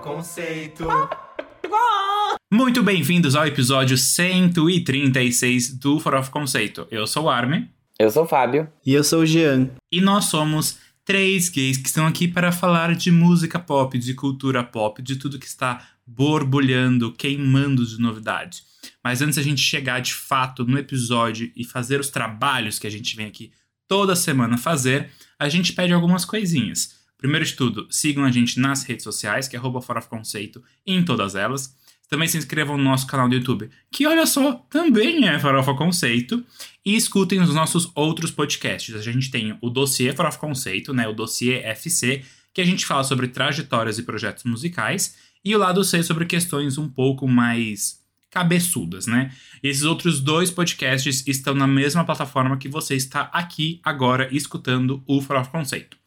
Conceito. Muito bem-vindos ao episódio 136 do Farofa Conceito. Eu sou o Armin. Eu sou o Fábio. E eu sou o Jean. E nós somos três gays que estão aqui para falar de música pop, de cultura pop, de tudo que está borbulhando, queimando de novidade. Mas antes a gente chegar de fato no episódio e fazer os trabalhos que a gente vem aqui toda semana fazer, a gente pede algumas coisinhas. Primeiro de tudo, sigam a gente nas redes sociais, que é arroba Fora Conceito, em todas elas. Também se inscrevam no nosso canal do YouTube, que olha só, também é Farofa Conceito. E escutem os nossos outros podcasts. A gente tem o dossiê Farofa Conceito, né, o dossiê FC, que a gente fala sobre trajetórias e projetos musicais. E o lado C sobre questões um pouco mais cabeçudas, né? Esses outros dois podcasts estão na mesma plataforma que você está aqui agora escutando o Farofa Conceito.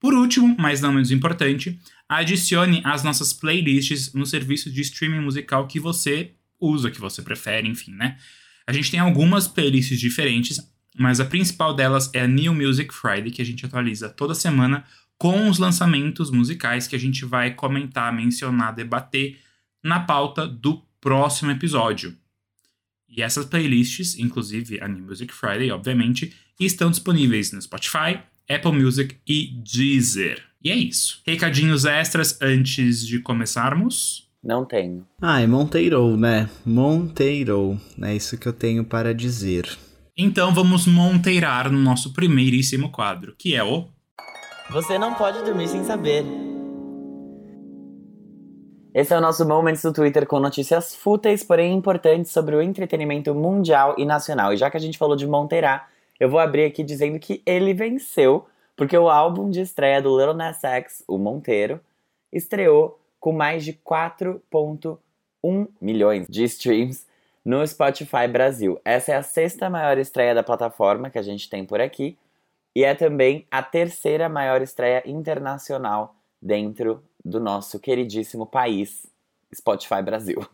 Por último, mas não menos importante, adicione as nossas playlists no serviço de streaming musical que você usa, que você prefere, enfim, né? A gente tem algumas playlists diferentes, mas a principal delas é a New Music Friday, que a gente atualiza toda semana com os lançamentos musicais que a gente vai comentar, mencionar, debater na pauta do próximo episódio. E essas playlists, inclusive a New Music Friday, obviamente, estão disponíveis no Spotify, Apple Music e Deezer. E é isso. Recadinhos extras antes de começarmos? Não tenho. Ah, é Monteiro, né? Monteiro. É isso que eu tenho para dizer. Então vamos monteirar no nosso primeiríssimo quadro, que é o. Você não pode dormir sem saber. Esse é o nosso Moments do Twitter com notícias fúteis, porém importantes sobre o entretenimento mundial e nacional. E já que a gente falou de Monteirar, eu vou abrir aqui dizendo que ele venceu, porque o álbum de estreia do Little Nas X, o Monteiro, estreou com mais de 4,1 milhões de streams no Spotify Brasil. Essa é a sexta maior estreia da plataforma que a gente tem por aqui e é também a terceira maior estreia internacional dentro do nosso queridíssimo país, Spotify Brasil.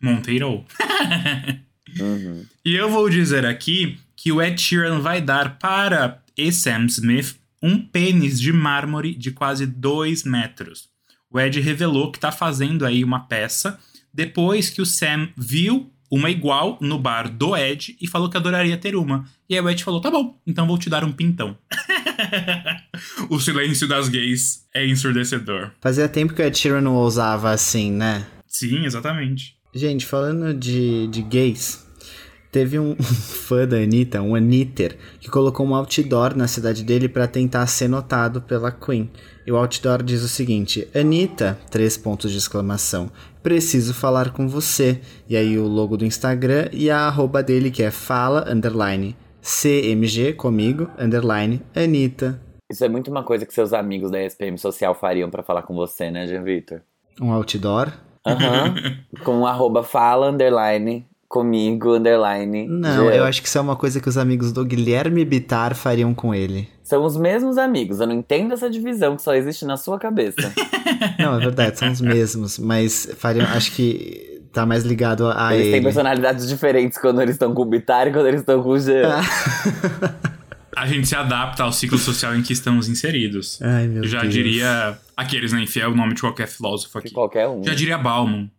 Monteiro. Uhum. E eu vou dizer aqui que o Ed Sheeran vai dar para e Sam Smith um pênis de mármore de quase 2 metros. O Ed revelou que está fazendo aí uma peça depois que o Sam viu uma igual no bar do Ed e falou que adoraria ter uma. E aí o Ed falou: tá bom, então vou te dar um pintão. o silêncio das gays é ensurdecedor. Fazia tempo que o Ed Sheeran não ousava assim, né? Sim, exatamente. Gente, falando de, de gays, teve um fã da Anitta, um Anitter, que colocou um outdoor na cidade dele para tentar ser notado pela Queen. E o outdoor diz o seguinte: Anitta, três pontos de exclamação, preciso falar com você. E aí o logo do Instagram e a arroba dele que é fala, underline, CMG, comigo, underline, Anitta. Isso é muito uma coisa que seus amigos da SPM Social fariam pra falar com você, né, Jean Vitor? Um outdoor. Aham. com um arroba fala, underline, comigo, underline. Não, Jean. eu acho que isso é uma coisa que os amigos do Guilherme Bitar fariam com ele. São os mesmos amigos. Eu não entendo essa divisão que só existe na sua cabeça. Não, é verdade, são os mesmos, mas fariam, acho que tá mais ligado a eles ele. têm personalidades diferentes quando eles estão com o Bitar e quando eles estão com o Jean. A gente se adapta ao ciclo social em que estamos inseridos. Ai, meu Já Deus. diria aqueles, né? Enfiar o nome de qualquer filósofo Que aqui. qualquer um. Já diria Bauman.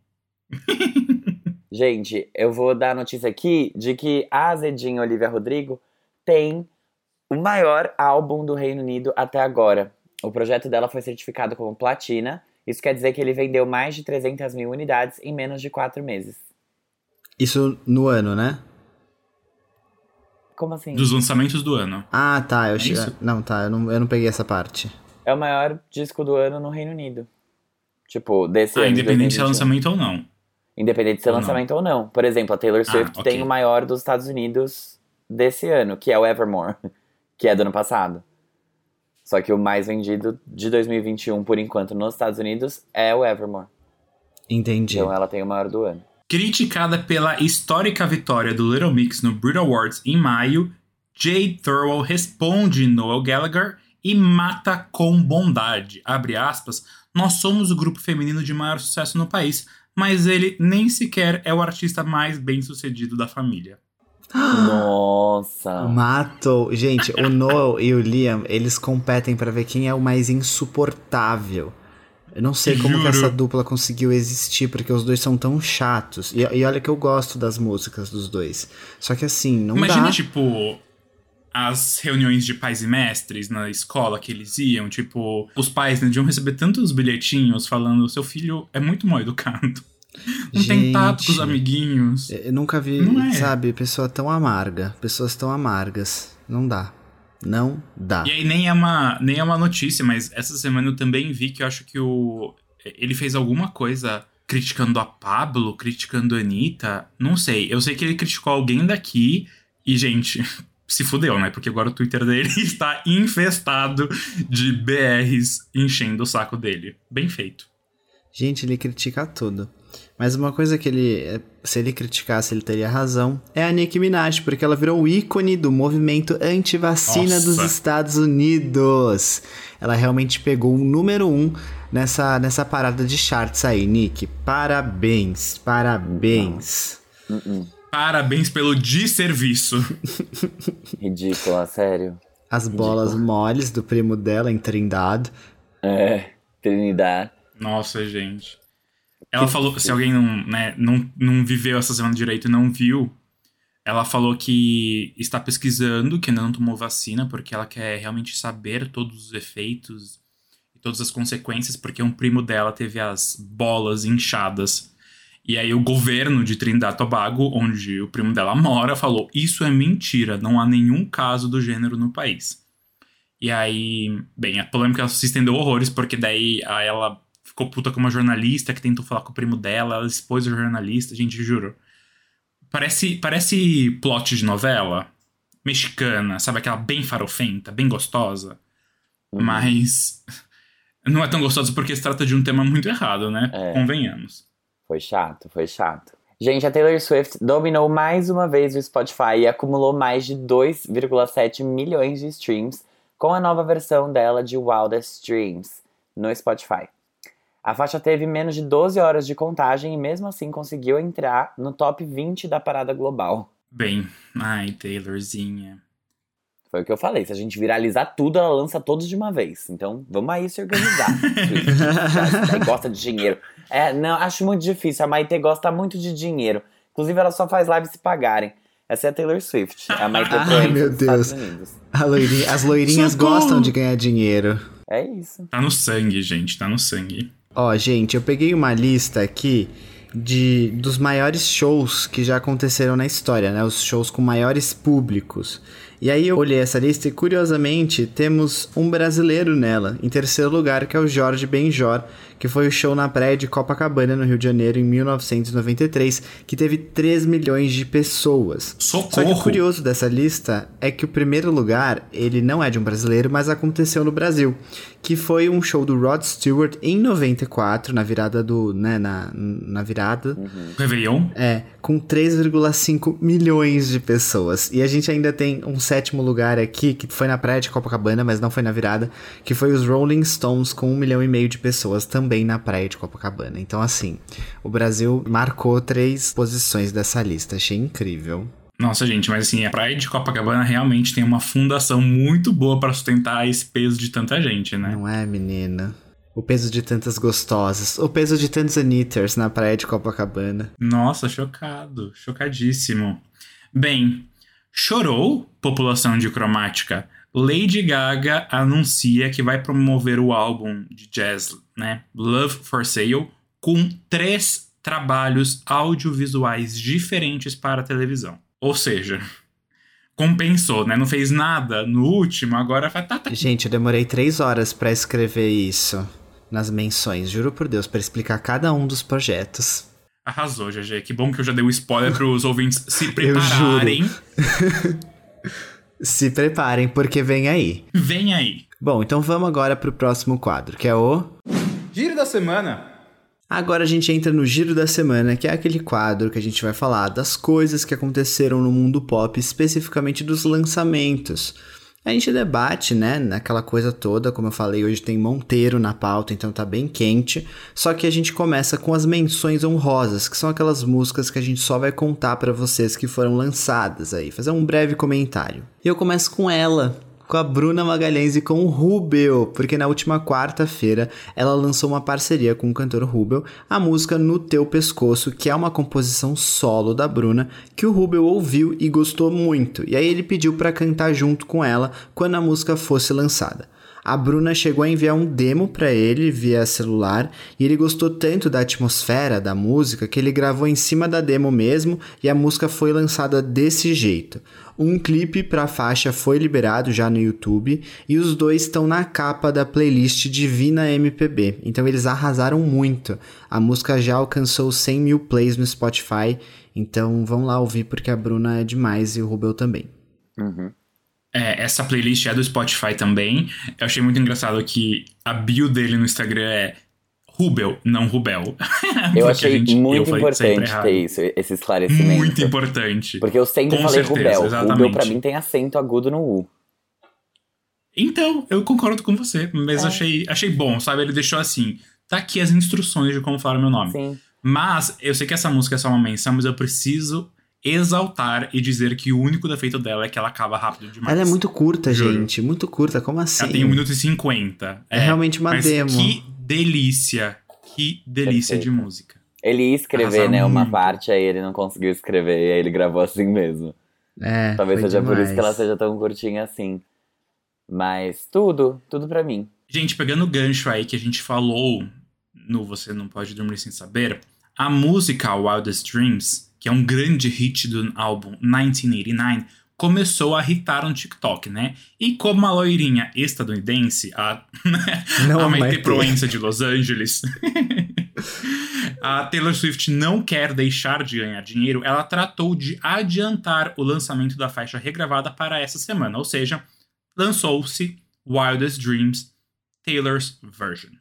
Gente, eu vou dar a notícia aqui de que a Azedinha Olivia Rodrigo tem o maior álbum do Reino Unido até agora. O projeto dela foi certificado como platina. Isso quer dizer que ele vendeu mais de 300 mil unidades em menos de quatro meses. Isso no ano, né? Como assim? Dos lançamentos do ano. Ah, tá. Eu É che- isso? Não, tá. Eu não, eu não peguei essa parte. É o maior disco do ano no Reino Unido. Tipo, desse Ah, ano. de independente se é 2021. lançamento ou não. Independente de ser Ou não. lançamento ou não. Por exemplo, a Taylor Ah, Swift ok. tem o maior dos Estados Unidos desse ano, que é o Evermore, que é do ano passado. Só que o mais vendido de 2021, por enquanto, nos Estados Unidos é o Evermore. Entendi. Então ela tem o maior do ano. Criticada pela histórica vitória do Little Mix no Brit Awards em maio, Jade Thurl responde Noel Gallagher e mata com bondade. Abre aspas, nós somos o grupo feminino de maior sucesso no país, mas ele nem sequer é o artista mais bem sucedido da família. Nossa! Matou. Gente, o Noel e o Liam, eles competem pra ver quem é o mais insuportável. Eu não sei como que essa dupla conseguiu existir, porque os dois são tão chatos. E, e olha que eu gosto das músicas dos dois. Só que assim, não Imagina, dá. tipo, as reuniões de pais e mestres na escola que eles iam. Tipo, os pais né, deviam receber tantos bilhetinhos falando: seu filho é muito mal educado. Não tem tato com os Gente. amiguinhos. Eu nunca vi, é. sabe, pessoa tão amarga. Pessoas tão amargas. Não dá. Não dá. E aí nem é uma, nem é uma notícia, mas essa semana eu também vi que eu acho que o. Ele fez alguma coisa criticando a Pablo, criticando a Anitta. Não sei. Eu sei que ele criticou alguém daqui e, gente, se fudeu, né? Porque agora o Twitter dele está infestado de BRs enchendo o saco dele. Bem feito. Gente, ele critica tudo. Mas uma coisa que ele, se ele criticasse, ele teria razão, é a Nicki Minaj, porque ela virou o ícone do movimento anti-vacina dos Estados Unidos. Ela realmente pegou o número um nessa, nessa parada de charts aí, Nick. Parabéns, parabéns. Uh-uh. Parabéns pelo desserviço. Ridícula, sério. As bolas moles do primo dela em Trindade. É, Trinidad. Nossa, gente. Ela falou, se alguém não, né, não, não viveu essa semana direito e não viu, ela falou que está pesquisando, que ainda não tomou vacina, porque ela quer realmente saber todos os efeitos e todas as consequências, porque um primo dela teve as bolas inchadas. E aí o governo de Trindade e Tobago, onde o primo dela mora, falou: Isso é mentira, não há nenhum caso do gênero no país. E aí, bem, a polêmica se estendeu horrores, porque daí a ela ficou puta com uma jornalista que tentou falar com o primo dela, ela expôs o jornalista, gente, juro. Parece, parece plot de novela mexicana, sabe? Aquela bem farofenta, bem gostosa. Uhum. Mas não é tão gostosa porque se trata de um tema muito errado, né? É. Convenhamos. Foi chato, foi chato. Gente, a Taylor Swift dominou mais uma vez o Spotify e acumulou mais de 2,7 milhões de streams com a nova versão dela de Wildest Dreams no Spotify. A faixa teve menos de 12 horas de contagem e mesmo assim conseguiu entrar no top 20 da parada global. Bem, ai, Taylorzinha. Foi o que eu falei, se a gente viralizar tudo, ela lança todos de uma vez. Então, vamos aí se organizar. Já gosta de dinheiro. É, não, acho muito difícil. A Maite gosta muito de dinheiro. Inclusive, ela só faz live se pagarem. Essa é a Taylor Swift. A Maite Ai, meu Deus. Loirinha- as loirinhas Socorro! gostam de ganhar dinheiro. É isso. Tá no sangue, gente, tá no sangue. Ó, gente, eu peguei uma lista aqui de dos maiores shows que já aconteceram na história, né? Os shows com maiores públicos. E aí eu olhei essa lista e curiosamente temos um brasileiro nela, em terceiro lugar, que é o Jorge Benjor, que foi o show na praia de Copacabana, no Rio de Janeiro, em 1993, que teve 3 milhões de pessoas. Só que o Socorro! curioso dessa lista é que o primeiro lugar, ele não é de um brasileiro, mas aconteceu no Brasil, que foi um show do Rod Stewart em 94, na virada do, né, na, na virada, Réveillon? é, com 3,5 milhões de pessoas. E a gente ainda tem um sétimo lugar aqui, que foi na praia de Copacabana, mas não foi na virada, que foi os Rolling Stones com um milhão e meio de pessoas também na praia de Copacabana. Então, assim, o Brasil marcou três posições dessa lista. Achei incrível. Nossa, gente, mas assim, a praia de Copacabana realmente tem uma fundação muito boa pra sustentar esse peso de tanta gente, né? Não é, menina? O peso de tantas gostosas. O peso de tantos anitters na praia de Copacabana. Nossa, chocado, chocadíssimo. Bem, chorou população de cromática. Lady Gaga anuncia que vai promover o álbum de jazz, né? Love for Sale, com três trabalhos audiovisuais diferentes para a televisão. Ou seja, compensou, né? Não fez nada no último, agora vai tá, tá. Gente, eu demorei três horas pra escrever isso nas menções, juro por Deus, pra explicar cada um dos projetos. Arrasou, GG. Que bom que eu já dei o spoiler para os ouvintes se prepararem. Se preparem, porque vem aí. Vem aí. Bom, então vamos agora pro próximo quadro, que é o. Giro da semana. Agora a gente entra no Giro da Semana, que é aquele quadro que a gente vai falar das coisas que aconteceram no mundo pop, especificamente dos lançamentos. A gente debate, né, naquela coisa toda, como eu falei, hoje tem Monteiro na pauta, então tá bem quente. Só que a gente começa com as menções honrosas, que são aquelas músicas que a gente só vai contar pra vocês que foram lançadas aí, fazer um breve comentário. E eu começo com ela, com a Bruna Magalhães e com o Rubel, porque na última quarta-feira ela lançou uma parceria com o cantor Rubel, a música No Teu Pescoço, que é uma composição solo da Bruna, que o Rubel ouviu e gostou muito. E aí ele pediu para cantar junto com ela quando a música fosse lançada. A Bruna chegou a enviar um demo para ele via celular e ele gostou tanto da atmosfera da música que ele gravou em cima da demo mesmo e a música foi lançada desse jeito. Um clipe para a faixa foi liberado já no YouTube e os dois estão na capa da playlist Divina MPB, então eles arrasaram muito. A música já alcançou 100 mil plays no Spotify, então vão lá ouvir porque a Bruna é demais e o Rubel também. Uhum. É, essa playlist é do Spotify também. Eu achei muito engraçado que a bio dele no Instagram é Rubel, não Rubel. Eu achei gente, muito eu importante ter isso, esse esclarecimento. Muito importante. Porque eu sempre Com falei certeza, Rubel. Exatamente. Rubel pra mim tem acento agudo no U. Então, eu concordo com você, mas é. achei, achei bom, sabe? Ele deixou assim, tá aqui as instruções de como falar meu nome. Sim. Mas, eu sei que essa música é só uma menção, mas eu preciso exaltar e dizer que o único defeito dela é que ela acaba rápido demais. Ela é muito curta, Juro. gente. Muito curta. Como assim? Ela tem 1 minuto e 50. É, é realmente uma mas demo. Que delícia. Que delícia Perfeito. de música. Ele ia escrever, né, uma parte, aí ele não conseguiu escrever, e aí ele gravou assim mesmo. É. Talvez seja demais. por isso que ela seja tão curtinha assim. Mas tudo, tudo para mim. Gente, pegando o gancho aí que a gente falou no Você Não Pode Dormir Sem Saber, a música Wildest Dreams que é um grande hit do álbum 1989, começou a hitar no TikTok, né? E como a loirinha estadunidense, a, não, a Maite Proença de Los Angeles, a Taylor Swift não quer deixar de ganhar dinheiro, ela tratou de adiantar o lançamento da faixa regravada para essa semana, ou seja, lançou-se Wildest Dreams Taylor's Version.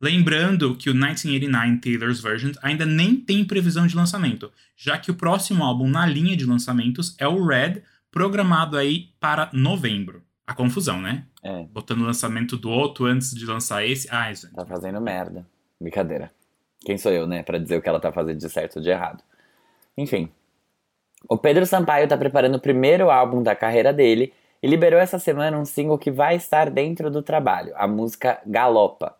Lembrando que o 1989 Taylor's Version ainda nem tem previsão de lançamento, já que o próximo álbum na linha de lançamentos é o Red, programado aí para novembro. A confusão, né? É. Botando o lançamento do outro antes de lançar esse. Ai, gente. Tá fazendo merda. Brincadeira. Quem sou eu, né, para dizer o que ela tá fazendo de certo ou de errado. Enfim. O Pedro Sampaio tá preparando o primeiro álbum da carreira dele e liberou essa semana um single que vai estar dentro do trabalho, a música Galopa.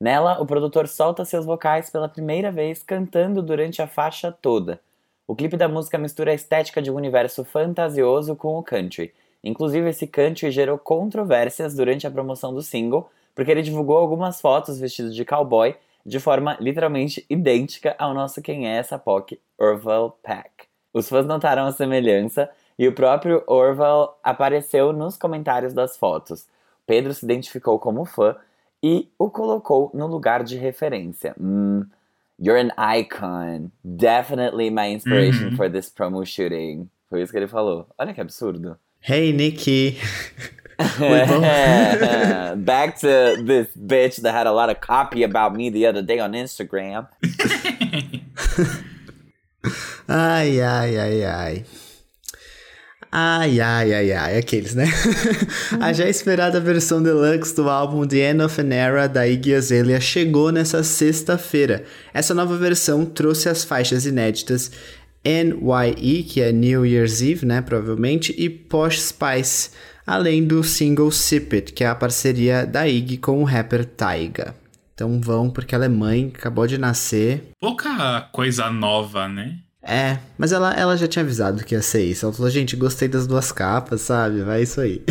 Nela, o produtor solta seus vocais pela primeira vez cantando durante a faixa toda. O clipe da música mistura a estética de um universo fantasioso com o country. Inclusive, esse country gerou controvérsias durante a promoção do single, porque ele divulgou algumas fotos vestido de cowboy de forma literalmente idêntica ao nosso Quem é essa POC, Orville Peck. Os fãs notaram a semelhança e o próprio Orville apareceu nos comentários das fotos. Pedro se identificou como fã e o colocou no lugar de referência. Mm, you're an icon. Definitely my inspiration uhum. for this promo shooting. Foi isso que ele falou. Olha que absurdo. Hey, Nikki. Back to this bitch that had a lot of copy about me the other day on Instagram. ai, ai, ai, ai. Ai, ai, ai, ai, aqueles, né? a já esperada versão deluxe do álbum The End of an Era da Iggy Azalea chegou nessa sexta-feira. Essa nova versão trouxe as faixas inéditas NYE, que é New Year's Eve, né, provavelmente, e Posh Spice, além do single Sip It, que é a parceria da Iggy com o rapper Taiga. Então vão, porque ela é mãe, acabou de nascer. Pouca coisa nova, né? É, mas ela, ela já tinha avisado que ia ser isso. Ela falou, gente, gostei das duas capas, sabe? Vai isso aí.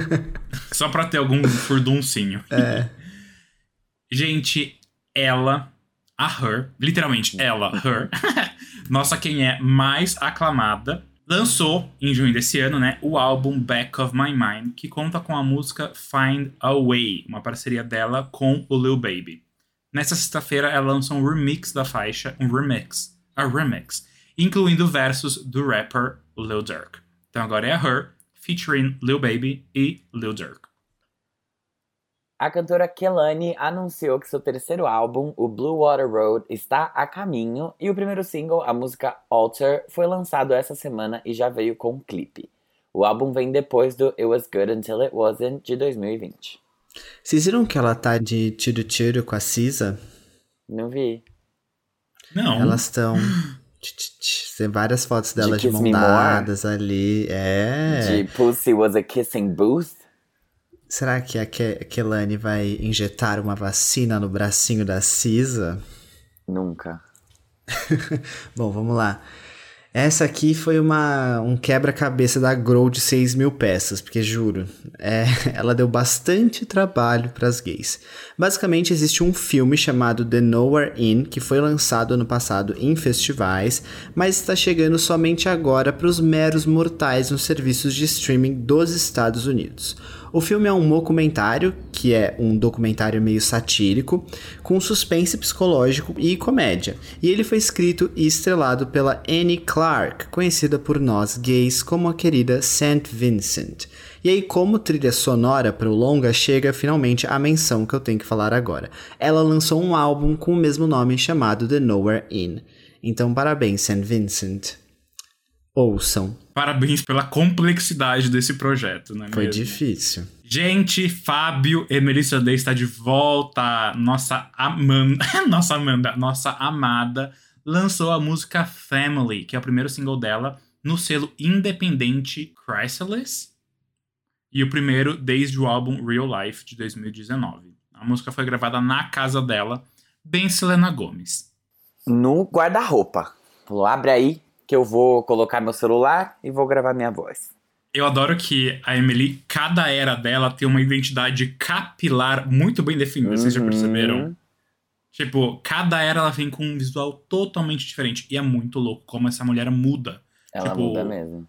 Só pra ter algum furduncinho. É. gente, ela, a Her, literalmente ela, Her, nossa quem é mais aclamada, lançou em junho desse ano, né, o álbum Back of My Mind, que conta com a música Find a Way, uma parceria dela com o Lil Baby. Nessa sexta-feira, ela lançou um remix da faixa, um remix a remix, incluindo versos do rapper Lil Durk. Então agora é a Her, featuring Lil Baby e Lil Durk. A cantora Kelani anunciou que seu terceiro álbum, o Blue Water Road, está a caminho e o primeiro single, a música Alter, foi lançado essa semana e já veio com um clipe. O álbum vem depois do It Was Good Until It Wasn't de 2020. Vocês viram que ela tá de tiro tiro com a Cisa? Não vi. Não. Elas estão. Tem várias fotos delas de, de mão dadas ali. É. De Pussy was a kissing booth? Será que a Ke Kelani vai injetar uma vacina no bracinho da Cisa? Nunca. Bom, vamos lá. Essa aqui foi uma, um quebra-cabeça da Grow de 6 mil peças, porque juro, é, ela deu bastante trabalho para as gays. Basicamente, existe um filme chamado The Nowhere Inn, que foi lançado ano passado em festivais, mas está chegando somente agora para os meros mortais nos serviços de streaming dos Estados Unidos. O filme é um documentário, que é um documentário meio satírico, com suspense psicológico e comédia. E ele foi escrito e estrelado pela Annie Clark, conhecida por nós gays como a querida St. Vincent. E aí, como trilha sonora para o longa, chega finalmente a menção que eu tenho que falar agora. Ela lançou um álbum com o mesmo nome chamado The Nowhere Inn. Então, parabéns, St. Vincent. Ouçam. Parabéns pela complexidade desse projeto, né? Foi mesmo? difícil. Gente, Fábio e Melissa Day está de volta. Nossa Amanda, nossa Amanda, nossa amada lançou a música Family, que é o primeiro single dela no selo independente Chrysalis e o primeiro desde o álbum Real Life de 2019. A música foi gravada na casa dela, bem Selena Gomes. No guarda-roupa. Falou, abre aí, que eu vou colocar meu celular e vou gravar minha voz. Eu adoro que a Emily, cada era dela tem uma identidade capilar muito bem definida, uhum. vocês já perceberam? Uhum. Tipo, cada era ela vem com um visual totalmente diferente. E é muito louco como essa mulher muda. Ela tipo, muda mesmo.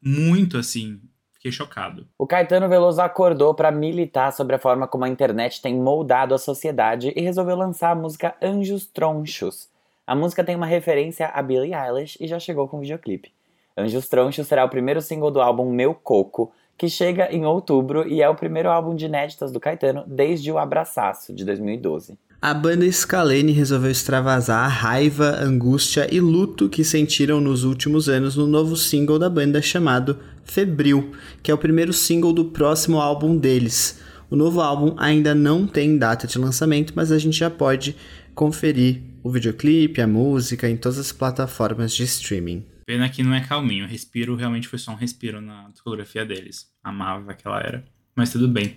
Muito assim. Fiquei chocado. O Caetano Veloso acordou para militar sobre a forma como a internet tem moldado a sociedade e resolveu lançar a música Anjos Tronchos, a música tem uma referência a Billie Eilish e já chegou com videoclipe. Anjos Tronchos será o primeiro single do álbum Meu Coco, que chega em outubro e é o primeiro álbum de inéditas do Caetano desde o Abraçaço, de 2012. A banda Scalene resolveu extravasar a raiva, angústia e luto que sentiram nos últimos anos no novo single da banda chamado Febril, que é o primeiro single do próximo álbum deles. O novo álbum ainda não tem data de lançamento, mas a gente já pode conferir o videoclipe, a música em todas as plataformas de streaming. Pena que não é calminho. O respiro realmente foi só um respiro na discografia deles. Amava aquela era. Mas tudo bem.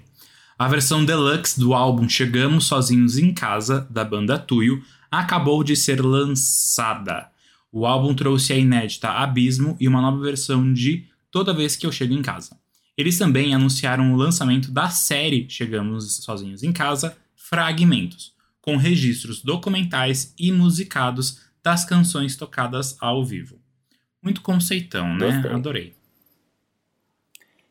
A versão deluxe do álbum Chegamos Sozinhos em Casa, da banda Tuyo, acabou de ser lançada. O álbum trouxe a inédita Abismo e uma nova versão de Toda Vez Que Eu Chego em Casa. Eles também anunciaram o lançamento da série Chegamos Sozinhos em Casa, Fragmentos, com registros documentais e musicados das canções tocadas ao vivo. Muito conceitão, né? Gostei. Adorei.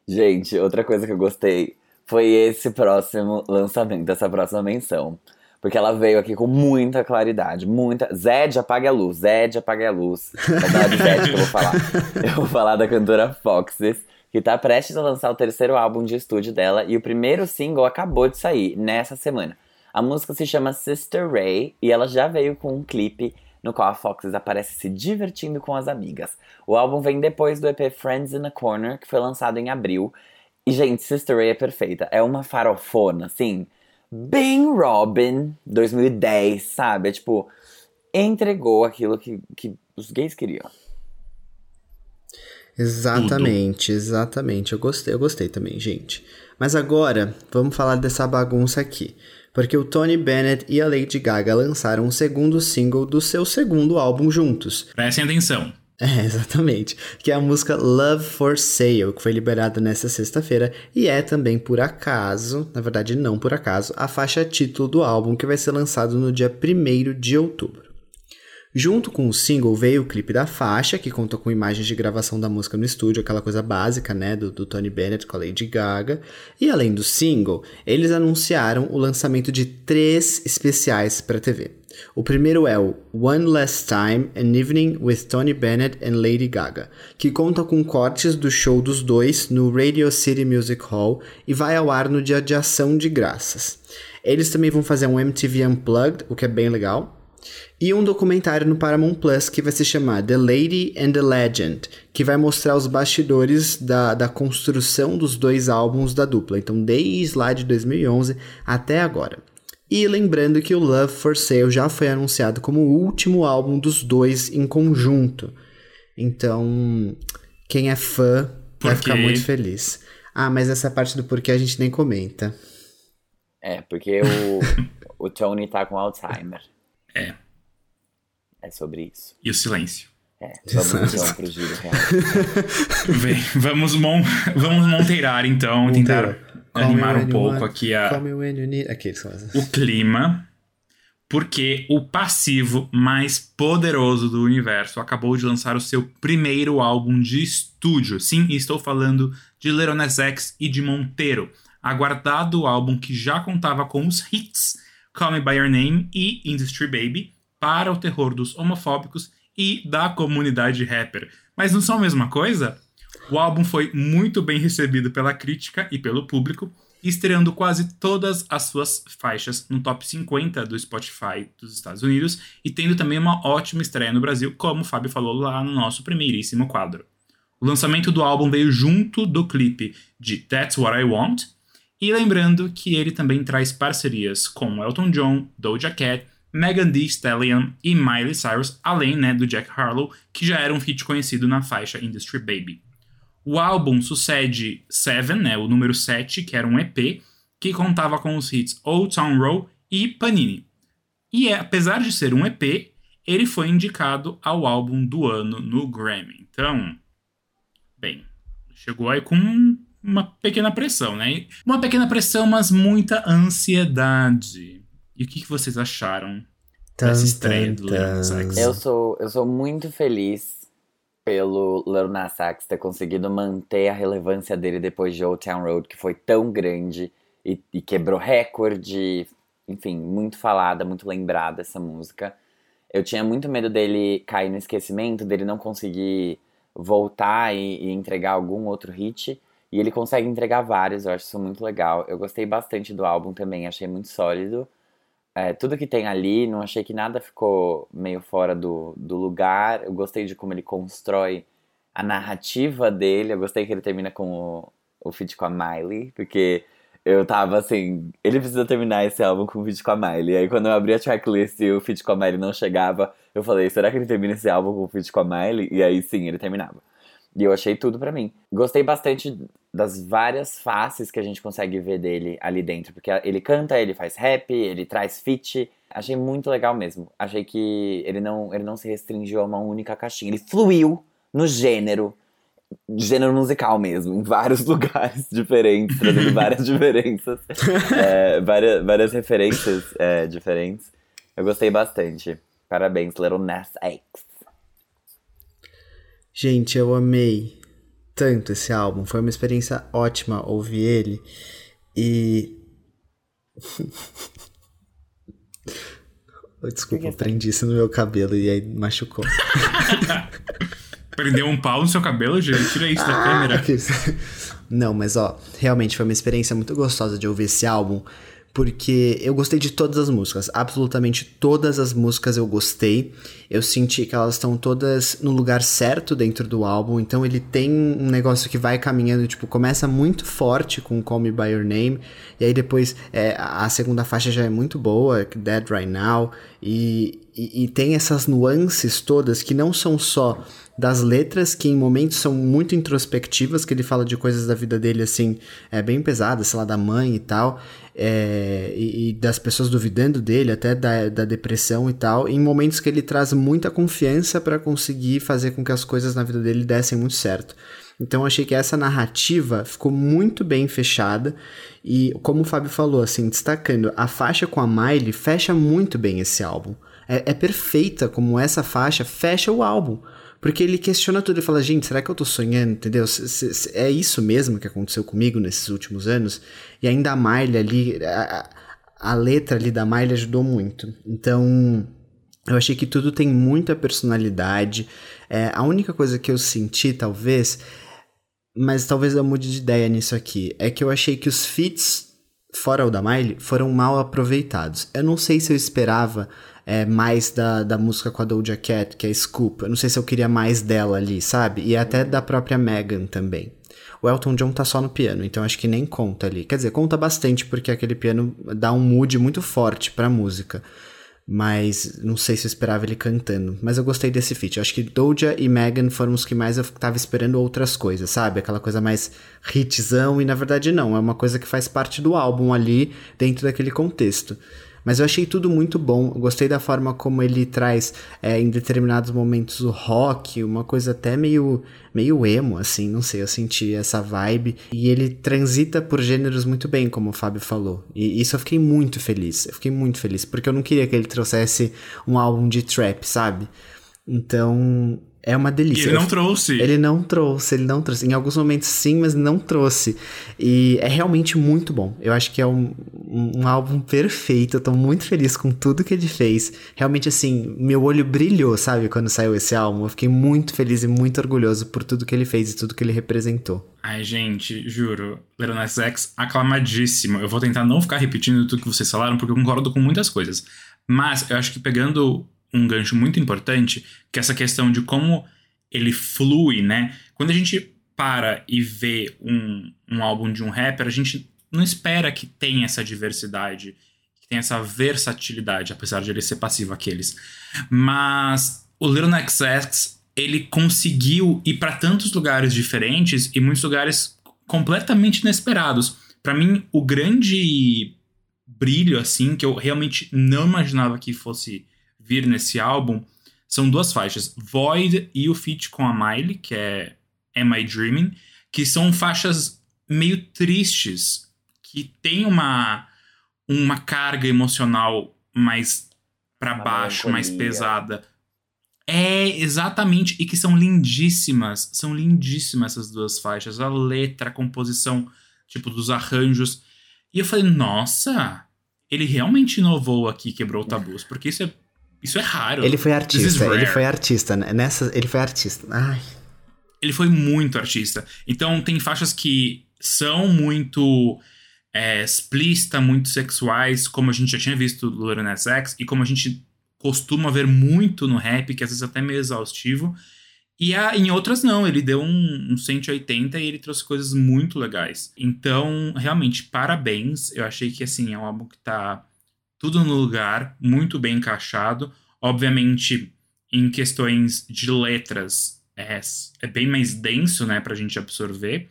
Gente, outra coisa que eu gostei foi esse próximo lançamento, essa próxima menção. Porque ela veio aqui com muita claridade, muita. Zed, apague a luz, Zed, apague a luz. É de Zed que eu vou falar. Eu vou falar da cantora Foxes, que tá prestes a lançar o terceiro álbum de estúdio dela e o primeiro single acabou de sair nessa semana. A música se chama Sister Ray e ela já veio com um clipe no qual a Foxes aparece se divertindo com as amigas. O álbum vem depois do EP Friends in a Corner, que foi lançado em abril. E, gente, Sister Ray é perfeita. É uma farofona, assim, bem Robin 2010, sabe? É tipo, entregou aquilo que, que os gays queriam. Exatamente, Tudo. exatamente. Eu gostei, eu gostei também, gente. Mas agora, vamos falar dessa bagunça aqui porque o Tony Bennett e a Lady Gaga lançaram o segundo single do seu segundo álbum juntos. Prestem atenção. É, exatamente. Que é a música Love for Sale, que foi liberada nesta sexta-feira e é também por acaso, na verdade não por acaso, a faixa título do álbum que vai ser lançado no dia 1 de outubro. Junto com o single veio o clipe da faixa, que conta com imagens de gravação da música no estúdio, aquela coisa básica, né, do, do Tony Bennett com a Lady Gaga. E além do single, eles anunciaram o lançamento de três especiais para TV. O primeiro é o One Last Time, An Evening with Tony Bennett and Lady Gaga, que conta com cortes do show dos dois no Radio City Music Hall e vai ao ar no dia de ação de graças. Eles também vão fazer um MTV Unplugged, o que é bem legal, e um documentário no Paramount Plus que vai se chamar The Lady and the Legend, que vai mostrar os bastidores da, da construção dos dois álbuns da dupla, então desde lá de 2011 até agora. E lembrando que o Love for Sale já foi anunciado como o último álbum dos dois em conjunto. Então, quem é fã vai ficar muito feliz. Ah, mas essa parte do porquê a gente nem comenta. É, porque o, o Tony tá com Alzheimer. É. É sobre isso. E o silêncio. É, vamos então pro giro real. Bem, vamos, mon vamos monteirar então, tentar Call animar um pouco want, aqui a, o clima, porque o passivo mais poderoso do universo acabou de lançar o seu primeiro álbum de estúdio. Sim, estou falando de Nas X e de Monteiro, aguardado álbum que já contava com os hits Call Me By Your Name e Industry Baby para o terror dos homofóbicos e da comunidade rapper. Mas não são a mesma coisa? O álbum foi muito bem recebido pela crítica e pelo público, estreando quase todas as suas faixas no top 50 do Spotify dos Estados Unidos e tendo também uma ótima estreia no Brasil, como o Fábio falou lá no nosso primeiríssimo quadro. O lançamento do álbum veio junto do clipe de That's What I Want, e lembrando que ele também traz parcerias com Elton John, Doja Cat, Megan Thee Stallion e Miley Cyrus, além né, do Jack Harlow, que já era um feat conhecido na faixa Industry Baby. O álbum sucede Seven, né, o número 7, que era um EP, que contava com os hits Old Town Row e Panini. E é, apesar de ser um EP, ele foi indicado ao álbum do ano no Grammy. Então, bem, chegou aí com uma pequena pressão, né? Uma pequena pressão, mas muita ansiedade. E o que, que vocês acharam dessa estreia do X? Eu sou, eu sou muito feliz pelo Lil Nas X ter conseguido manter a relevância dele depois de Old Town Road, que foi tão grande e, e quebrou recorde. Enfim, muito falada, muito lembrada essa música. Eu tinha muito medo dele cair no esquecimento, dele não conseguir voltar e, e entregar algum outro hit. E ele consegue entregar vários, eu acho isso muito legal. Eu gostei bastante do álbum também, achei muito sólido. É, tudo que tem ali, não achei que nada ficou meio fora do, do lugar. Eu gostei de como ele constrói a narrativa dele. Eu gostei que ele termina com o, o feat com a Miley, porque eu tava assim, ele precisa terminar esse álbum com o feat com a Miley. Aí quando eu abri a tracklist e o feat com a Miley não chegava, eu falei, será que ele termina esse álbum com o feat com a Miley? E aí sim, ele terminava. E eu achei tudo pra mim. Gostei bastante das várias faces que a gente consegue ver dele ali dentro. Porque ele canta, ele faz rap, ele traz feat. Achei muito legal mesmo. Achei que ele não, ele não se restringiu a uma única caixinha. Ele fluiu no gênero. Gênero musical mesmo, em vários lugares diferentes, trazendo várias diferenças, é, várias, várias referências é, diferentes. Eu gostei bastante. Parabéns, Little Nas X. Gente, eu amei tanto esse álbum. Foi uma experiência ótima ouvir ele. E. Desculpa, eu prendi isso no meu cabelo e aí machucou. Prendeu um pau no seu cabelo, gente? Tira isso Ah, da câmera. Não, mas ó, realmente foi uma experiência muito gostosa de ouvir esse álbum, porque eu gostei de todas as músicas, absolutamente todas as músicas eu gostei. Eu senti que elas estão todas no lugar certo dentro do álbum, então ele tem um negócio que vai caminhando, tipo, começa muito forte com Call Me By Your Name, e aí depois é, a segunda faixa já é muito boa, Dead Right Now, e, e, e tem essas nuances todas que não são só das letras que em momentos são muito introspectivas, que ele fala de coisas da vida dele assim, é bem pesadas, sei lá, da mãe e tal, é, e, e das pessoas duvidando dele, até da, da depressão e tal, em momentos que ele traz muita confiança para conseguir fazer com que as coisas na vida dele dessem muito certo. Então achei que essa narrativa ficou muito bem fechada e como o Fábio falou, assim, destacando, a faixa com a Miley fecha muito bem esse álbum. É, é perfeita como essa faixa fecha o álbum. Porque ele questiona tudo e fala, gente, será que eu tô sonhando, entendeu? É isso mesmo que aconteceu comigo nesses últimos anos? E ainda a Miley ali, a, a- letra ali da Miley ajudou muito. Então, eu achei que tudo tem muita personalidade. É, a única coisa que eu senti, talvez, mas talvez eu mude de ideia nisso aqui, é que eu achei que os feats, fora o da Miley, foram mal aproveitados. Eu não sei se eu esperava é, mais da, da música com a Doja Cat, que é Scoop. Eu não sei se eu queria mais dela ali, sabe? E até da própria Megan também. O Elton John tá só no piano, então acho que nem conta ali. Quer dizer, conta bastante porque aquele piano dá um mood muito forte pra música. Mas não sei se eu esperava ele cantando. Mas eu gostei desse feat. Eu acho que Doja e Megan foram os que mais eu tava esperando outras coisas, sabe? Aquela coisa mais hitzão. E na verdade não. É uma coisa que faz parte do álbum ali, dentro daquele contexto. Mas eu achei tudo muito bom. Eu gostei da forma como ele traz é, em determinados momentos o rock, uma coisa até meio, meio emo, assim, não sei, eu senti essa vibe. E ele transita por gêneros muito bem, como o Fábio falou. E isso eu fiquei muito feliz. Eu fiquei muito feliz, porque eu não queria que ele trouxesse um álbum de trap, sabe? Então, é uma delícia. E ele não trouxe. Ele não trouxe, ele não trouxe. Em alguns momentos sim, mas não trouxe. E é realmente muito bom. Eu acho que é um, um, um, álbum perfeito. Eu tô muito feliz com tudo que ele fez. Realmente, assim, meu olho brilhou, sabe, quando saiu esse álbum. Eu fiquei muito feliz e muito orgulhoso por tudo que ele fez e tudo que ele representou. Ai, gente, juro. Little Nas X, aclamadíssimo. Eu vou tentar não ficar repetindo tudo que vocês falaram, porque eu concordo com muitas coisas. Mas eu acho que pegando um gancho muito importante, que é essa questão de como ele flui, né? Quando a gente para e vê um, um álbum de um rapper, a gente não espera que tenha essa diversidade, que tenha essa versatilidade, apesar de ele ser passivo aqueles. Mas o Lil Nas X, ele conseguiu ir para tantos lugares diferentes e muitos lugares completamente inesperados. Para mim, o grande brilho assim que eu realmente não imaginava que fosse vir nesse álbum são duas faixas: Void e o feat com a Miley, que é Am I Dreaming, que são faixas meio tristes, que tem uma, uma carga emocional mais para baixo, mais pesada. É, exatamente, e que são lindíssimas. São lindíssimas essas duas faixas. A letra, a composição, tipo, dos arranjos. E eu falei, nossa, ele realmente inovou aqui, quebrou tabus, porque isso é isso é raro. Ele foi artista, ele foi artista. Né? Nessa, ele foi artista. Ai. Ele foi muito artista. Então tem faixas que são muito é, explícitas, muito sexuais, como a gente já tinha visto do Nas X, e como a gente costuma ver muito no rap, que às vezes é até meio exaustivo. E a, em outras não, ele deu um, um 180 e ele trouxe coisas muito legais. Então, realmente, parabéns. Eu achei que assim, é um álbum que tá tudo no lugar, muito bem encaixado. Obviamente, em questões de letras, é, é bem mais denso, né, pra gente absorver.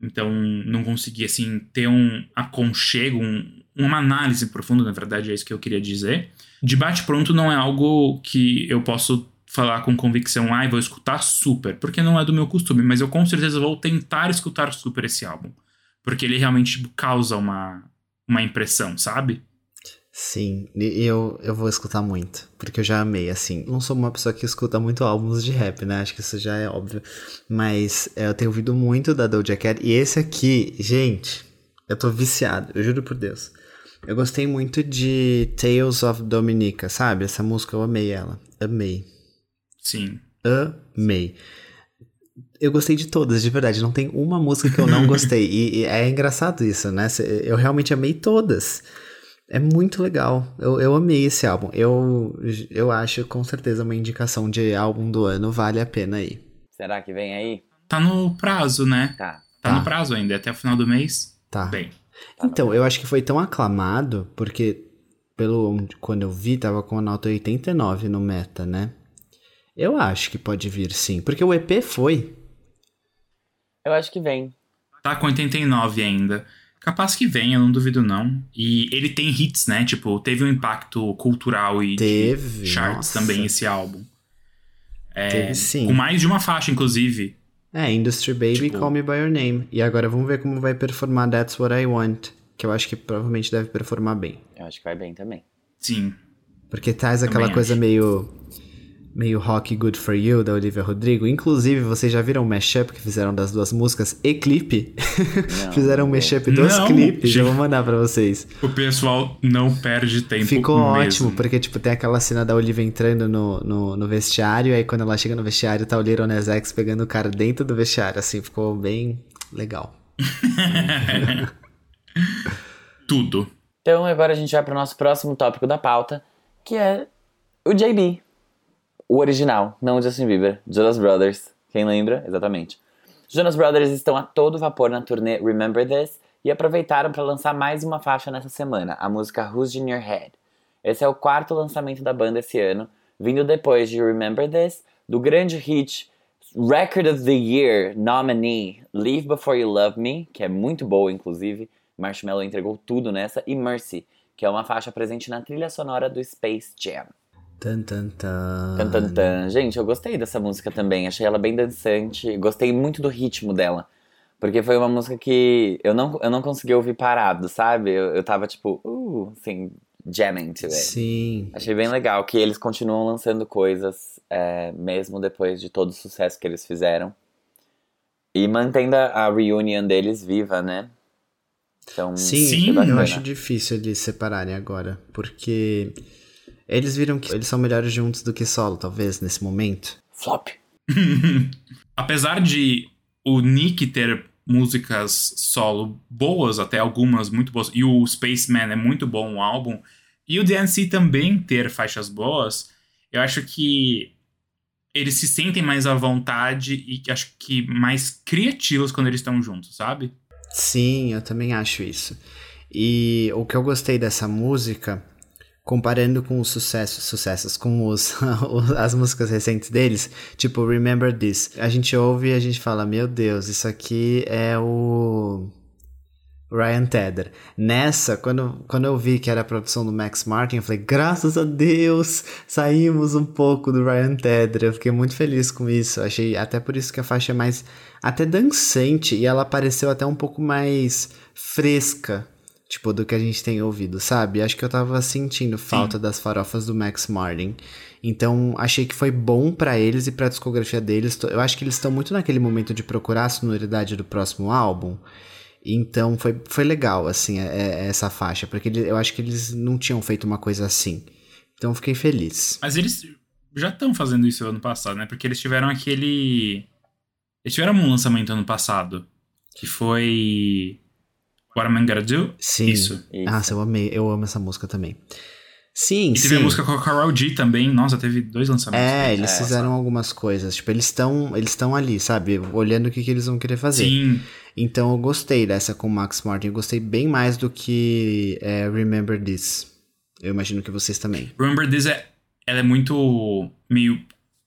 Então, não consegui, assim, ter um aconchego, um, uma análise profunda, na verdade, é isso que eu queria dizer. Debate pronto não é algo que eu posso falar com convicção, ai, ah, vou escutar super, porque não é do meu costume, mas eu com certeza vou tentar escutar super esse álbum. Porque ele realmente tipo, causa uma, uma impressão, sabe? Sim, e eu, eu vou escutar muito, porque eu já amei, assim. Não sou uma pessoa que escuta muito álbuns de rap, né? Acho que isso já é óbvio. Mas é, eu tenho ouvido muito da Doja Cat. E esse aqui, gente, eu tô viciado, eu juro por Deus. Eu gostei muito de Tales of Dominica, sabe? Essa música eu amei ela. Amei. Sim. Amei. Eu gostei de todas, de verdade. Não tem uma música que eu não gostei. e, e é engraçado isso, né? Eu realmente amei todas. É muito legal. Eu, eu amei esse álbum. Eu, eu acho com certeza uma indicação de álbum do ano vale a pena aí. Será que vem aí? Tá no prazo, né? Tá. Tá, tá. no prazo ainda, até o final do mês. Tá. Bem. Tá então, eu acho que foi tão aclamado, porque pelo quando eu vi, tava com a nota 89 no meta, né? Eu acho que pode vir sim, porque o EP foi. Eu acho que vem. Tá com 89 ainda. Capaz que venha, não duvido não. E ele tem hits, né? Tipo, teve um impacto cultural e teve, de charts nossa. também esse álbum. É, teve sim. Com mais de uma faixa, inclusive. É, Industry Baby tipo... Call Me By Your Name. E agora vamos ver como vai performar That's What I Want. Que eu acho que provavelmente deve performar bem. Eu acho que vai bem também. Sim. Porque traz aquela coisa meio meio rock Good For You, da Olivia Rodrigo. Inclusive, vocês já viram o mashup que fizeram das duas músicas e clipe? Não, fizeram um mashup dos não, clipes, eu vou mandar pra vocês. O pessoal não perde tempo Ficou mesmo. ótimo, porque, tipo, tem aquela cena da Olivia entrando no, no, no vestiário, e aí quando ela chega no vestiário, tá o Little Nas X pegando o cara dentro do vestiário, assim, ficou bem legal. Tudo. Então, agora a gente vai pro nosso próximo tópico da pauta, que é o JB. O original, não o Justin Bieber, Jonas Brothers. Quem lembra? Exatamente. Jonas Brothers estão a todo vapor na turnê Remember This e aproveitaram para lançar mais uma faixa nessa semana, a música Who's in Your Head. Esse é o quarto lançamento da banda esse ano, vindo depois de Remember This, do grande hit Record of the Year nominee Leave Before You Love Me, que é muito boa, inclusive. Marshmello entregou tudo nessa, e Mercy, que é uma faixa presente na trilha sonora do Space Jam. Tan, tan, tan. Tan, tan, tan. Gente, eu gostei dessa música também. Achei ela bem dançante. Gostei muito do ritmo dela. Porque foi uma música que eu não, eu não consegui ouvir parado, sabe? Eu, eu tava tipo, uh, assim, jamming to it. Sim. Achei bem legal que eles continuam lançando coisas, é, mesmo depois de todo o sucesso que eles fizeram. E mantendo a, a reunion deles viva, né? Então, Sim, Sim, eu bacana. acho difícil eles separarem agora, porque eles viram que eles são melhores juntos do que solo, talvez, nesse momento. Flop. Apesar de o Nick ter músicas solo boas, até algumas muito boas, e o Spaceman é muito bom o álbum, e o DNC também ter faixas boas, eu acho que eles se sentem mais à vontade e que acho que mais criativos quando eles estão juntos, sabe? Sim, eu também acho isso. E o que eu gostei dessa música, comparando com os sucessos, sucessos com os, as músicas recentes deles, tipo Remember This, a gente ouve e a gente fala, meu Deus, isso aqui é o Ryan Tedder. Nessa, quando, quando eu vi que era a produção do Max Martin, eu falei, graças a Deus, saímos um pouco do Ryan Tedder. Eu fiquei muito feliz com isso. Achei até por isso que a faixa é mais até dançante e ela pareceu até um pouco mais fresca, tipo, do que a gente tem ouvido, sabe? Acho que eu tava sentindo falta das farofas do Max Martin. Então, achei que foi bom pra eles e pra discografia deles. Eu acho que eles estão muito naquele momento de procurar a sonoridade do próximo álbum. Então foi, foi legal, assim, é, é essa faixa, porque ele- eu acho que eles não tinham feito uma coisa assim. Então fiquei feliz. Mas eles já estão fazendo isso ano passado, né? Porque eles tiveram aquele. Eles tiveram um lançamento ano passado. Que foi. What Am I Gonna Do? Sim. Isso. Isso. Nossa, eu amei, eu amo essa música também. Sim, E sim. teve a música com a Carol G também. Nossa, teve dois lançamentos. É, eles É, fizeram algumas coisas. Tipo, eles estão eles estão ali, sabe? Olhando o que, que eles vão querer fazer. Sim. Então eu gostei dessa com o Max Martin. Eu gostei bem mais do que é, Remember This. Eu imagino que vocês também. Remember This é. Ela é muito. meio.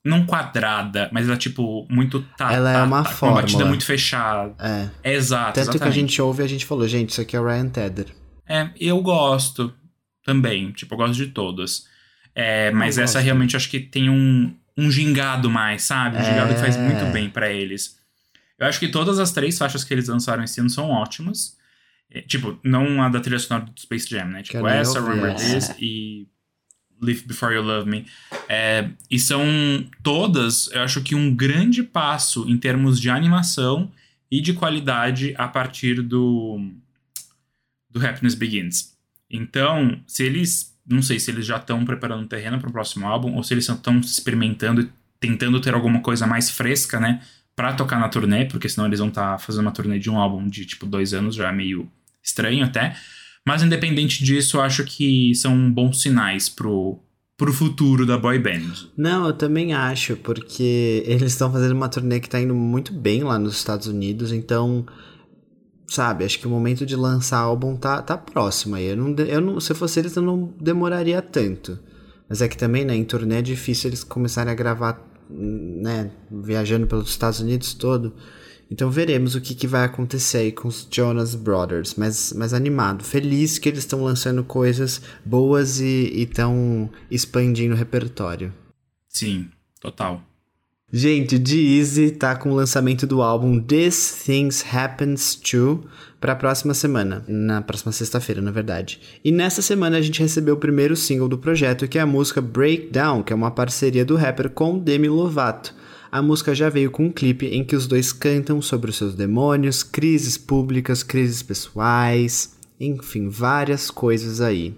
Não quadrada, mas ela é tipo muito. Tá, Ela é tá, uma tá, com batida fórmula. muito fechada. É. É exato. Tanto que a exatamente. gente ouve, a gente falou, gente, isso aqui é o Ryan Tedder. É, eu gosto também. Tipo, eu gosto de todas. É, mas Eu essa gosto. realmente acho que tem um, um gingado mais, sabe? Um gingado que faz É. muito bem pra eles. Eu acho que todas as três faixas que eles lançaram esse ano são ótimas. É, tipo, não a da trilha sonora do Space Jam, né? Tipo, essa, Remember. This e Live Before You Love Me. É, e são todas, eu acho que um grande passo em termos de animação e de qualidade a partir do, do Happiness Begins. Então, se eles. Não sei se eles já estão preparando o terreno para o próximo álbum ou se eles estão experimentando e tentando ter alguma coisa mais fresca, né? Pra tocar na turnê, porque senão eles vão estar fazendo uma turnê de um álbum de tipo dois anos, já é meio estranho até. Mas independente disso, eu acho que são bons sinais pro, pro futuro da boy band. Não, eu também acho, porque eles estão fazendo uma turnê que tá indo muito bem lá nos Estados Unidos, então, sabe, acho que o momento de lançar álbum tá, tá próximo aí. Eu não, eu não, se eu fosse eles, eu não demoraria tanto. Mas é que também, né, em turnê é difícil eles começarem a gravar, né, viajando pelos Estados Unidos todo. Então veremos o que, que vai acontecer aí com os Jonas Brothers. Mas, mas animado, feliz que eles estão lançando coisas boas e estão expandindo o repertório. Sim, total. Gente, Deezy tá com o lançamento do álbum This Things Happens To pra próxima semana. Na próxima sexta-feira, na verdade. E nessa semana a gente recebeu o primeiro single do projeto, que é a música Breakdown, que é uma parceria do rapper com Demi Lovato. A música já veio com um clipe em que os dois cantam sobre os seus demônios, crises públicas, crises pessoais, enfim, várias coisas aí.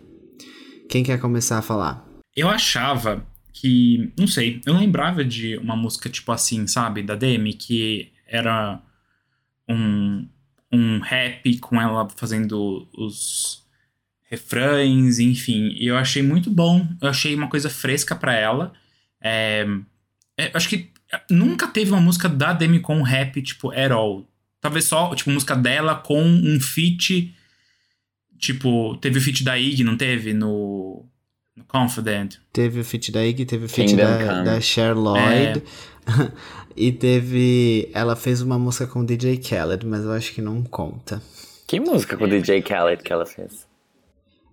Quem quer começar a falar? Eu achava que. Não sei, eu lembrava de uma música tipo assim, sabe? Da Demi, que era um, um rap com ela fazendo os refrões, enfim. E eu achei muito bom. Eu achei uma coisa fresca pra ela. É, é, acho que nunca teve uma música da Demi com rap, tipo, at all. Talvez só, tipo, música dela com um feat. Tipo, teve o feat da Ig, não teve? No Confident. Teve o feat da Iggy, teve o feat Kingdom da, Come. da Cher Lloyd. e teve. Ela fez uma música com o DJ Khaled, mas eu acho que não conta. Que música com o DJ Khaled que ela fez?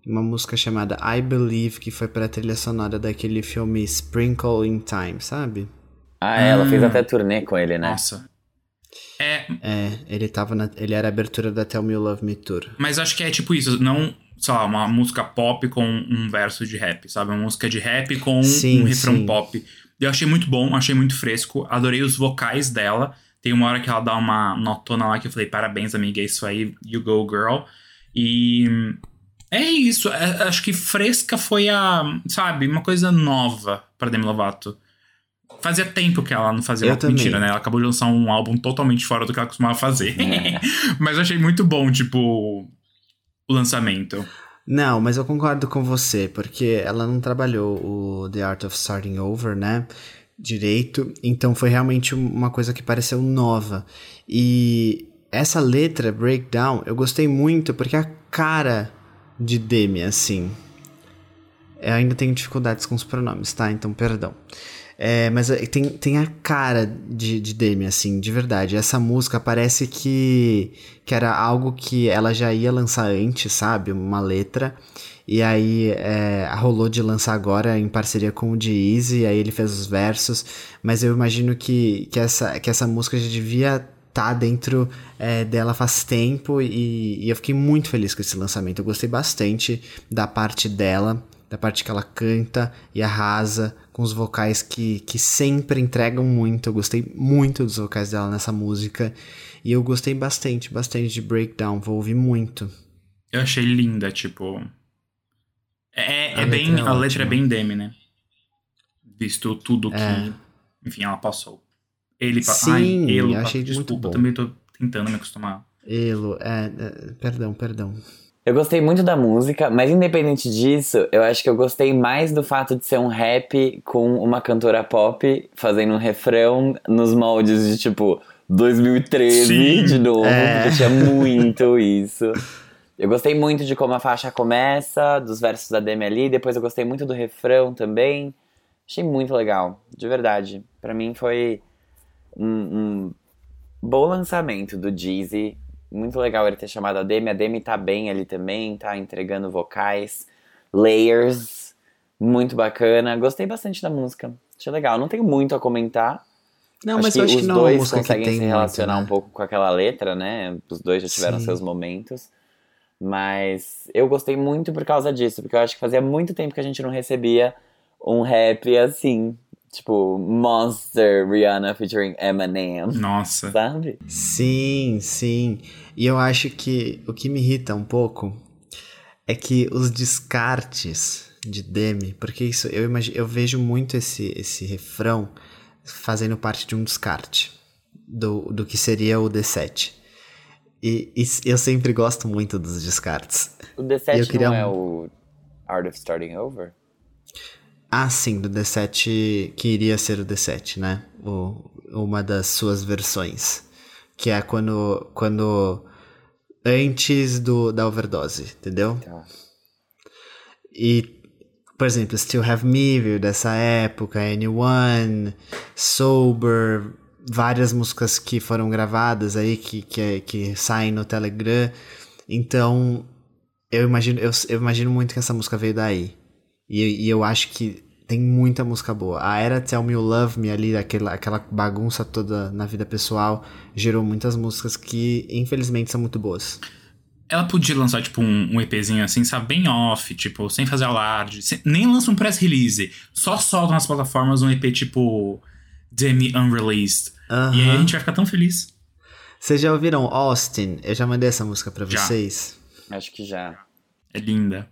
Uma música chamada I Believe, que foi pra trilha sonora daquele filme Sprinkle in Time, sabe? Ah, é, ela fez Hum. até turnê com ele, né? Nossa. É, É, ele tava na, ele era a abertura da Tell Me You Love Me Tour. mas acho que é tipo isso, não, sei lá, uma música pop com um verso de rap, sabe? Uma música de rap com Sim, um refrão sim. pop. Eu achei muito bom, achei muito fresco, adorei os vocais dela. Tem uma hora que ela dá uma notona lá que eu falei, parabéns, amiga, é isso aí, you go, girl. E é isso, é- acho que fresca foi a, sabe, uma coisa nova pra Demi Lovato. Fazia tempo que ela não fazia Eu uma também. mentira, né? Ela acabou de lançar um álbum totalmente fora do que ela costumava fazer. Mas eu achei muito bom, tipo, o lançamento. Não, mas eu concordo com você, porque ela não trabalhou o The Art of Starting Over, né? Direito, então foi realmente uma coisa que pareceu nova. E essa letra, Breakdown, eu gostei muito porque a cara de Demi, assim. Eu ainda tenho dificuldades com os pronomes, tá? Então, perdão. É, mas é, tem, tem a cara de, de Demi, assim, de verdade. Essa música parece que, que era algo que ela já ia lançar antes, sabe? Uma letra. E aí é, rolou de lançar agora em parceria com o G-Eazy, aí ele fez os versos. Mas eu imagino que, que, essa, que essa música já devia estar dentro é, dela faz tempo e, e eu fiquei muito feliz com esse lançamento. Eu gostei bastante da parte dela, da parte que ela canta e arrasa, com os vocais que, que sempre entregam muito. Eu gostei muito dos vocais dela nessa música. E eu gostei bastante, bastante de Breakdown. Vou ouvir muito. Eu achei linda, tipo. É, A é bem. é a letra é bem Demi, né? Visto tudo que. É. Enfim, ela passou. Ele pa- Sim, Ai, Elo, eu achei muito desculpa, bom. também tô tentando me acostumar. Elo, é, é, perdão, perdão. Eu gostei muito da música, mas independente disso, eu acho que eu gostei mais do fato de ser um rap com uma cantora pop fazendo um refrão nos moldes de tipo 2013 Sim, de novo, é. porque tinha muito isso. Eu gostei muito de como a faixa começa, dos versos da Demi ali, depois eu gostei muito do refrão também. Achei muito legal, de verdade. Pra mim foi um, um bom lançamento do Jeezy. Muito legal ele ter chamado a Demi. A Demi tá bem ali também, tá entregando vocais, layers. Muito bacana. Gostei bastante da música. Achei legal. Não tenho muito a comentar. Não, acho mas que eu acho os que não é dois conseguem se muito, relacionar né? um pouco com aquela letra, né? Os dois já tiveram Sim. seus momentos. Mas eu gostei muito por causa disso, porque eu acho que fazia muito tempo que a gente não recebia um rap assim. Tipo, Monster Rihanna featuring Eminem, Nossa. sabe? Sim, sim. E eu acho que o que me irrita um pouco é que os descartes de Demi, porque isso eu imagino, eu vejo muito esse esse refrão fazendo parte de um descarte do, do que seria o D7. E, e eu sempre gosto muito dos descartes. O D7 Eu queria não é um- o Art of Starting Over? Ah, sim, do D7 que iria ser o D7, né? O, uma das suas versões. Que é quando. quando antes do, da overdose, entendeu? Tá. E, por exemplo, Still Have Me veio dessa época, Anyone, Sober, várias músicas que foram gravadas aí, que, que, que saem no Telegram. Então, eu imagino, eu, eu imagino muito que essa música veio daí. E, e eu acho que tem muita música boa. A era Tell Me You Love Me ali, aquela, aquela bagunça toda na vida pessoal, gerou muitas músicas que, infelizmente, são muito boas. Ela podia lançar, tipo, um, um EPzinho assim, sabe? Bem off, tipo, sem fazer alarde. sem- nem lança um press release. Só solta nas plataformas um EP, tipo, Demi Unreleased. E aí a gente vai ficar tão feliz. Vocês já ouviram Austin? Eu já mandei essa música pra Já. vocês. Acho que já. É linda.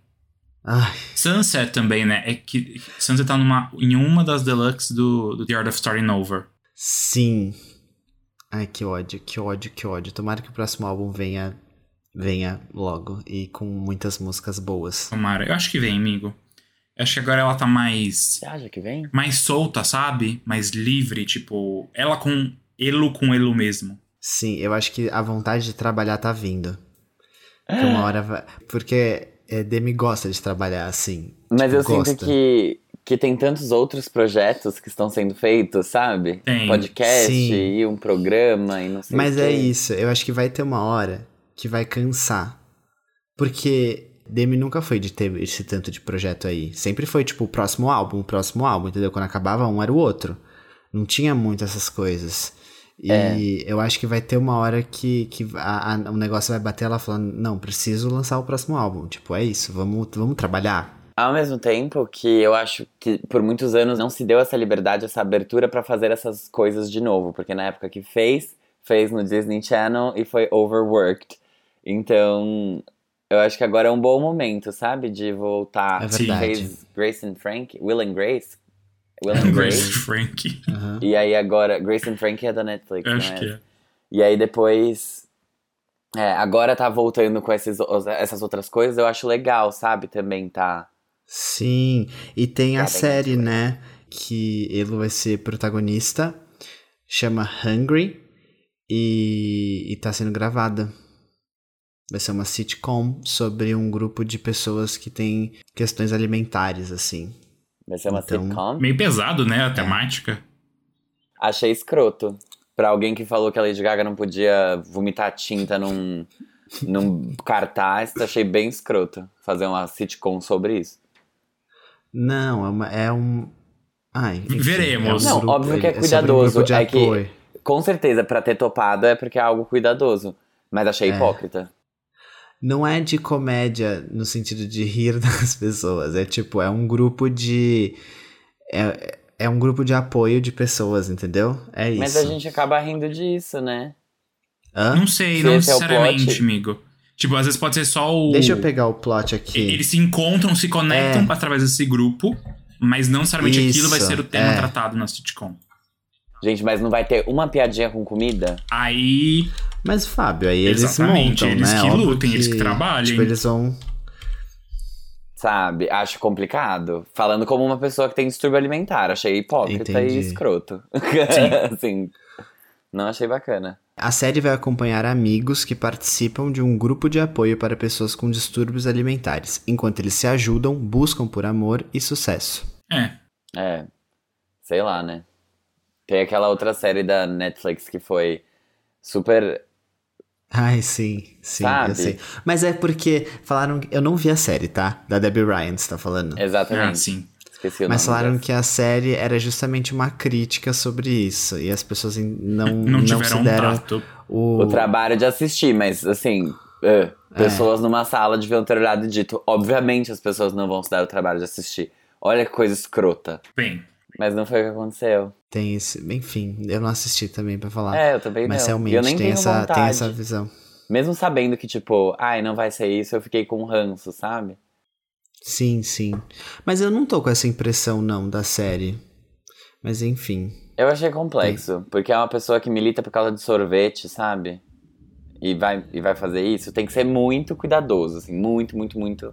Ai, Sunset também, né? É que Sunset tá numa, em uma das deluxe do, do The Art of Starting Over. sim. Ai, que ódio, que ódio, que ódio. Tomara que o próximo álbum venha, venha logo e com muitas músicas boas. Tomara. Eu acho que vem, amigo. Eu acho que agora ela tá mais. Você acha que vem? mais solta, sabe? Mais livre, tipo. Ela com. Elo com elo mesmo. Sim, eu acho que a vontade de trabalhar tá vindo. Que uma hora vai... Porque é, Demi gosta de trabalhar assim. Mas eu gosta. sinto que, que tem tantos outros projetos que estão sendo feitos, sabe? Tem. Podcast Sim. e um programa e não sei Mas o quê. é isso, eu acho que vai ter uma hora que vai cansar. Porque Demi nunca foi de ter esse tanto de projeto aí. Sempre foi, tipo, o próximo álbum, o próximo álbum, entendeu? Quando acabava um era o outro. Não tinha muito essas coisas. E É. eu acho que vai ter uma hora que, que a- a- o negócio vai bater ela falando, não, preciso lançar o próximo álbum. Tipo, é isso, vamos, vamos trabalhar. Ao mesmo tempo que eu acho que por muitos anos não se deu essa liberdade, essa abertura pra fazer essas coisas de novo, porque na época que fez, fez no Disney Channel e foi overworked. Então, eu acho que agora é um bom momento, sabe, de voltar. É verdade. Fez Grace and Frank, Will and Grace, Will and Grace Grace. Frank. Aham. E aí agora, Grace and Frank é da Netflix, Acho né? que é. E aí depois. É, agora tá voltando com esses, essas outras coisas, eu acho legal, sabe? Também tá. Sim, e tem a Getting série, né? Que ele vai ser protagonista, chama Hungry, e, e tá sendo gravada. Vai ser uma sitcom sobre um grupo de pessoas que tem questões alimentares, assim. Vai ser uma Então- sitcom. Meio pesado, né? A temática. Achei escroto. Pra alguém que falou que a Lady Gaga não podia vomitar tinta num, num cartaz, achei bem escroto fazer uma sitcom sobre isso. Não, é, uma, é um. Ai, enfim, Veremos. é um Não, grupo- óbvio que é um cuidadoso, grupo de é que-. Com certeza, pra ter topado é porque é algo cuidadoso. Mas achei É. hipócrita. Não é de comédia no sentido de rir das pessoas. É tipo, é um grupo de. É, é um grupo de apoio de pessoas, entendeu? É isso. Mas a gente acaba rindo disso, né? Hã? Não sei, Se não esse é necessariamente, plot. amigo. Tipo, às vezes pode ser só o. Deixa eu pegar o plot aqui. Eles se encontram, se conectam É. através desse grupo, mas não necessariamente aquilo vai Isso, ser o tema é. tratado na sitcom. Gente, mas não vai ter uma piadinha com comida? Aí. Mas, Fábio, aí eles Exatamente, montam, eles né? que Óbvio lutem, eles que trabalhem. Tipo, eles vão. Sabe? Acho complicado. Falando como uma pessoa que tem distúrbio alimentar. Achei hipócrita Entendi. e escroto. assim, não achei bacana. A série vai acompanhar amigos que participam de um grupo de apoio para pessoas com distúrbios alimentares, enquanto eles se ajudam, buscam por amor e sucesso. É. É. Sei lá, né? Tem aquela outra série da Netflix que foi super. Ai, sim, sim, Sabe? eu sei. Mas é porque falaram. Eu não vi a série, tá? Da Debbie Ryan, você tá falando. Exatamente. Ah, sim. Esqueci o Mas nome. falaram dessa. que a série era justamente uma crítica sobre isso. E as pessoas não, Não não, tiveram se deram o. O trabalho de assistir, mas assim. é, pessoas numa sala deviam ter olhado e dito: obviamente as pessoas não vão se dar o trabalho de assistir. Olha que coisa escrota. Bem, Mas não foi o que aconteceu. Tem esse. Enfim, eu não assisti também pra falar. É, eu também Mas não. realmente eu nem tem, tenho essa, vontade. tem essa visão. Mesmo sabendo que, tipo, ai, não vai ser isso, eu fiquei com um ranço, sabe? Sim, sim. Mas eu não tô com essa impressão, não, da série. Mas enfim. Eu achei complexo, porque é uma pessoa que milita por causa de sorvete, sabe? E vai, e vai fazer isso, tem que ser muito cuidadoso, assim, muito, muito, muito.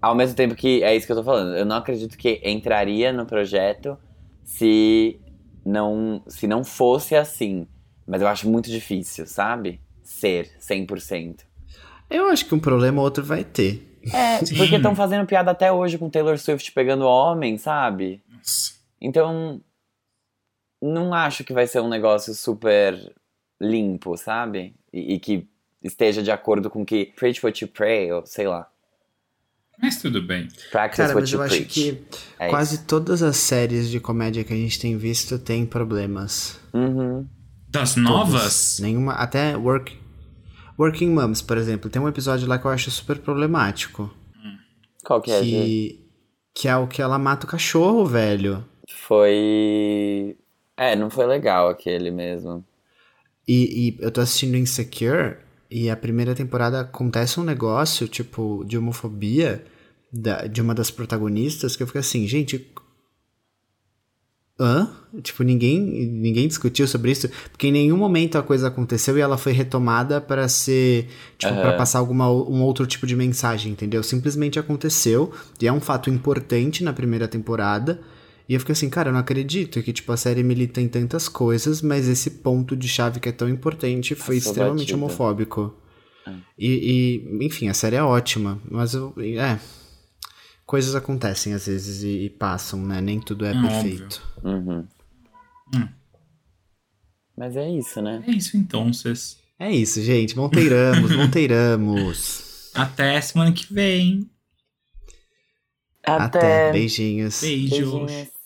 Ao mesmo tempo que é isso que eu tô falando, eu não acredito que entraria no projeto se não, se não fosse assim. Mas eu acho muito difícil, sabe? Ser 100%. Eu acho que um problema ou outro vai ter. É, porque estão fazendo piada até hoje com Taylor Swift pegando homem, sabe? Então, não acho que vai ser um negócio super limpo, sabe? E, e que esteja de acordo com que preach what you pray, ou sei lá, Mas tudo bem. practice Cara, mas eu acho preach. que É quase todas as séries de comédia que a gente tem visto têm problemas. isso. Uhum. Das Todas. novas? Nenhuma. Até Work, Working Moms, por exemplo. Tem um episódio lá que eu acho super problemático. Qual que é, que, que é o que ela mata o cachorro, velho. Foi. É, não foi legal aquele mesmo. E, e eu tô assistindo Insecure e a primeira temporada acontece um negócio, tipo, de homofobia da- de uma das protagonistas que eu fico assim, gente. Hã? Tipo, ninguém, ninguém discutiu sobre isso, porque em nenhum momento a coisa aconteceu e ela foi retomada para ser, tipo, Aham. pra passar alguma, um outro tipo de mensagem, entendeu? Simplesmente aconteceu, e é um fato importante na primeira temporada, e eu fico assim, cara, eu não acredito que, tipo, a série milita em tantas coisas, mas esse ponto de chave que é tão importante foi Essa extremamente batida. homofóbico. É. E, e, enfim, a série é ótima, mas eu, é. Coisas acontecem às vezes e, e passam, né? Nem tudo é, é perfeito. Uhum. Hum. Mas é isso, né? É isso então, vocês. É isso, gente. Monteiramos, monteiramos. Até semana que vem. Até. Até. Beijinhos. Beijos. Beijinhos.